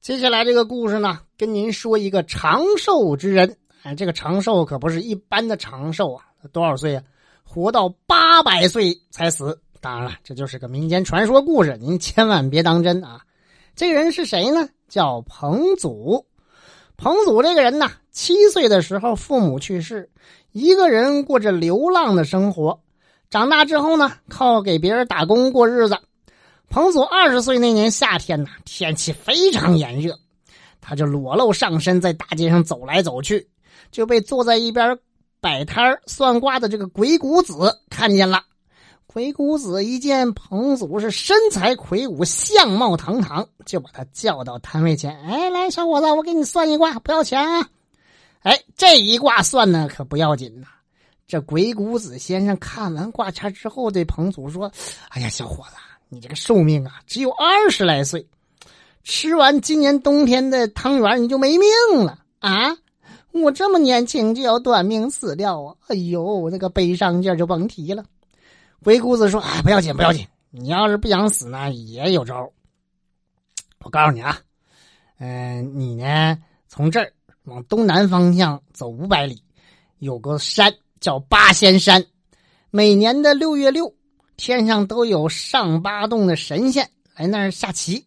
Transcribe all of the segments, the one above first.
接下来这个故事呢，跟您说一个长寿之人。哎，这个长寿可不是一般的长寿啊，多少岁啊？活到八百岁才死。当然了，这就是个民间传说故事，您千万别当真啊。这个人是谁呢？叫彭祖。彭祖这个人呢，七岁的时候父母去世，一个人过着流浪的生活。长大之后呢，靠给别人打工过日子。彭祖二十岁那年夏天呢，天气非常炎热，他就裸露上身在大街上走来走去，就被坐在一边摆摊算卦的这个鬼谷子看见了。鬼谷子一见彭祖是身材魁梧、相貌堂堂，就把他叫到摊位前：“哎，来，小伙子，我给你算一卦，不要钱啊！”哎，这一卦算呢可不要紧呐。这鬼谷子先生看完卦签之后，对彭祖说：“哎呀，小伙子。”你这个寿命啊，只有二十来岁，吃完今年冬天的汤圆，你就没命了啊！我这么年轻就要短命死掉啊！哎呦，那个悲伤劲儿就甭提了。鬼谷子说：“哎，不要紧，不要紧，你要是不想死呢，也有招。我告诉你啊，嗯，你呢，从这儿往东南方向走五百里，有个山叫八仙山，每年的六月六。”天上都有上八洞的神仙来那儿下棋，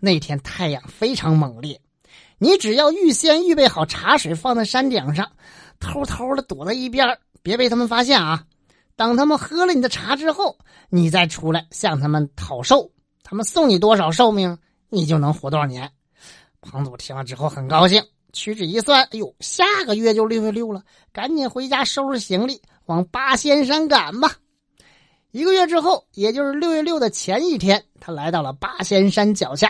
那天太阳非常猛烈，你只要预先预备好茶水放在山顶上，偷偷的躲在一边，别被他们发现啊。等他们喝了你的茶之后，你再出来向他们讨寿，他们送你多少寿命，你就能活多少年。彭祖听了之后很高兴，屈指一算，哎呦，下个月就六月六了，赶紧回家收拾行李，往八仙山赶吧。一个月之后，也就是六月六的前一天，他来到了八仙山脚下，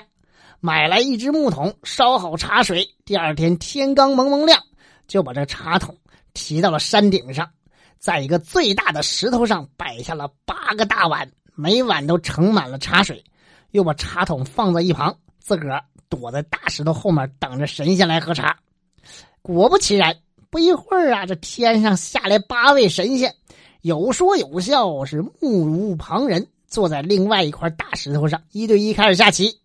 买来一只木桶，烧好茶水。第二天天刚蒙蒙亮，就把这茶桶提到了山顶上，在一个最大的石头上摆下了八个大碗，每碗都盛满了茶水，又把茶桶放在一旁，自个儿躲在大石头后面等着神仙来喝茶。果不其然，不一会儿啊，这天上下来八位神仙。有说有笑，是目无旁人，坐在另外一块大石头上，一对一开始下棋。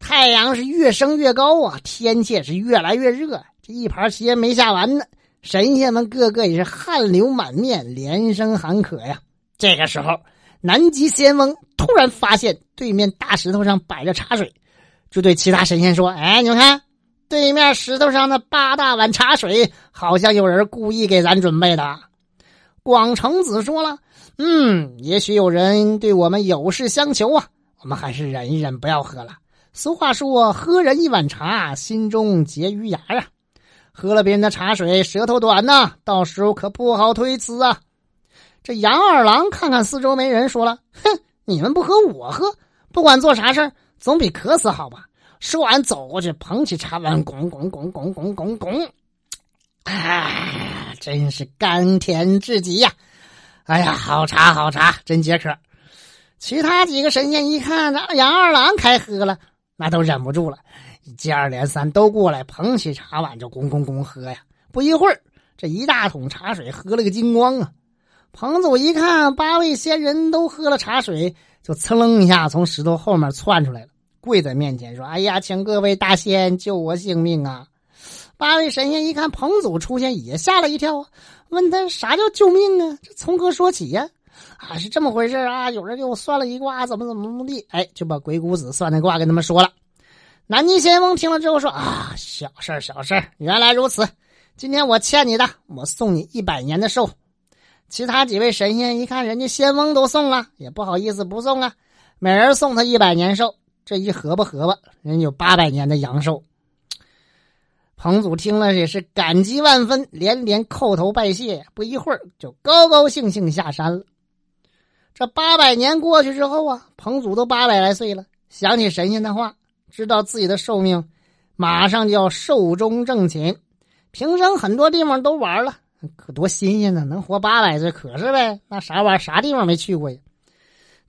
太阳是越升越高啊，天气也是越来越热。这一盘棋没下完呢，神仙们个个也是汗流满面，连声喊渴呀。这个时候，南极仙翁突然发现对面大石头上摆着茶水，就对其他神仙说：“哎，你们看，对面石头上的八大碗茶水，好像有人故意给咱准备的。”广成子说了：“嗯，也许有人对我们有事相求啊，我们还是忍一忍，不要喝了。俗话说，喝人一碗茶，心中结余牙啊。喝了别人的茶水，舌头短呐，到时候可不好推辞啊。”这杨二郎看看四周没人，说了：“哼，你们不喝，我喝，不管做啥事总比渴死好吧？”说完，走过去捧起茶碗，拱拱拱拱拱拱拱，哎。真是甘甜至极呀！哎呀，好茶好茶，真解渴。其他几个神仙一看，这杨二郎开喝了，那都忍不住了，接二连三都过来捧起茶碗就咣咣咣喝呀。不一会儿，这一大桶茶水喝了个精光啊！彭祖一看八位仙人都喝了茶水，就噌楞一下从石头后面窜出来了，跪在面前说：“哎呀，请各位大仙救我性命啊！”八位神仙一看彭祖出现，也吓了一跳啊！问他啥叫救命啊？这从何说起呀？啊，是这么回事啊！有人给我算了一卦，怎么怎么怎么地？哎，就把鬼谷子算的卦跟他们说了。南极仙翁听了之后说：“啊，小事儿，小事儿，原来如此。今天我欠你的，我送你一百年的寿。”其他几位神仙一看人家仙翁都送了，也不好意思不送啊，每人送他一百年寿。这一合吧合吧，人有八百年的阳寿。彭祖听了也是感激万分，连连叩头拜谢。不一会儿，就高高兴兴下山了。这八百年过去之后啊，彭祖都八百来岁了，想起神仙的话，知道自己的寿命马上就要寿终正寝，平生很多地方都玩了，可多新鲜呢！能活八百岁可是呗，那啥玩意儿啥地方没去过呀？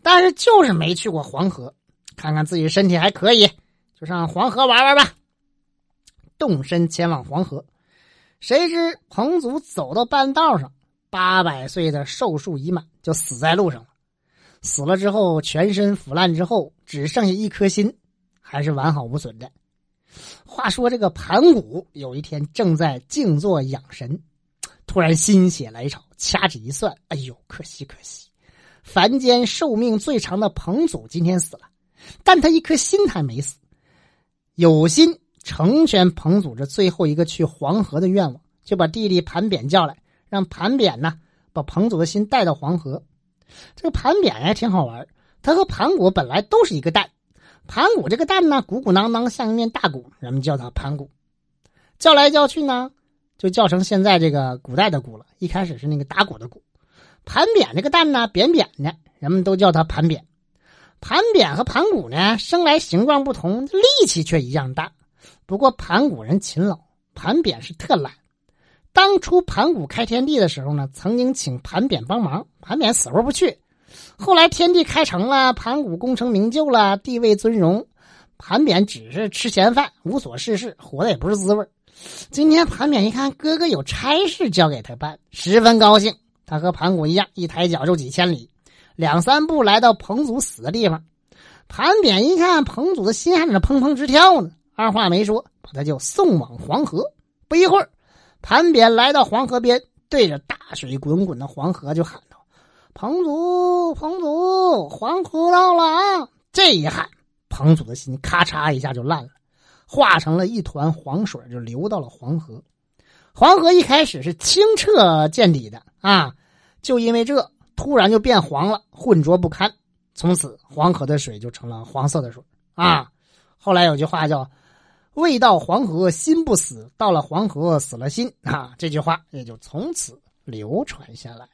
但是就是没去过黄河，看看自己身体还可以，就上黄河玩玩吧。动身前往黄河，谁知彭祖走到半道上，八百岁的寿数已满，就死在路上了。死了之后，全身腐烂之后，只剩下一颗心，还是完好无损的。话说这个盘古有一天正在静坐养神，突然心血来潮，掐指一算，哎呦，可惜可惜，凡间寿命最长的彭祖今天死了，但他一颗心还没死，有心成全彭祖这最后一个去黄河的愿望，就把弟弟盘扁叫来，让盘扁呢把彭祖的心带到黄河。这个盘扁还挺好玩，他和盘古本来都是一个蛋。盘古这个蛋呢，鼓鼓囊囊，像一面大鼓，人们叫它盘古。叫来叫去呢，就叫成现在这个古代的鼓了。一开始是那个打鼓的鼓。盘扁这个蛋呢，扁扁的，人们都叫它盘扁。盘扁和盘古呢，生来形状不同，力气却一样大。不过盘古人勤劳，盘扁是特懒。当初盘古开天地的时候呢，曾经请盘扁帮忙，盘扁死活不去。后来天地开成了，盘古功成名就了，地位尊荣，盘扁只是吃闲饭，无所事事，活的也不是滋味今天盘扁一看哥哥有差事交给他办，十分高兴。他和盘古一样，一抬脚就几千里，两三步来到彭祖死的地方。盘扁一看彭祖的心还在那砰砰直跳呢，二话没说，把他就送往黄河。不一会儿，盘扁来到黄河边，对着大水滚滚的黄河就喊道。彭祖，彭祖，黄河到了啊！这一喊，彭祖的心咔嚓一下就烂了，化成了一团黄水，就流到了黄河。黄河一开始是清澈见底的啊，就因为这，突然就变黄了，浑浊不堪。从此，黄河的水就成了黄色的水啊。后来有句话叫“未到黄河心不死，到了黄河死了心”啊，这句话也就从此流传下来。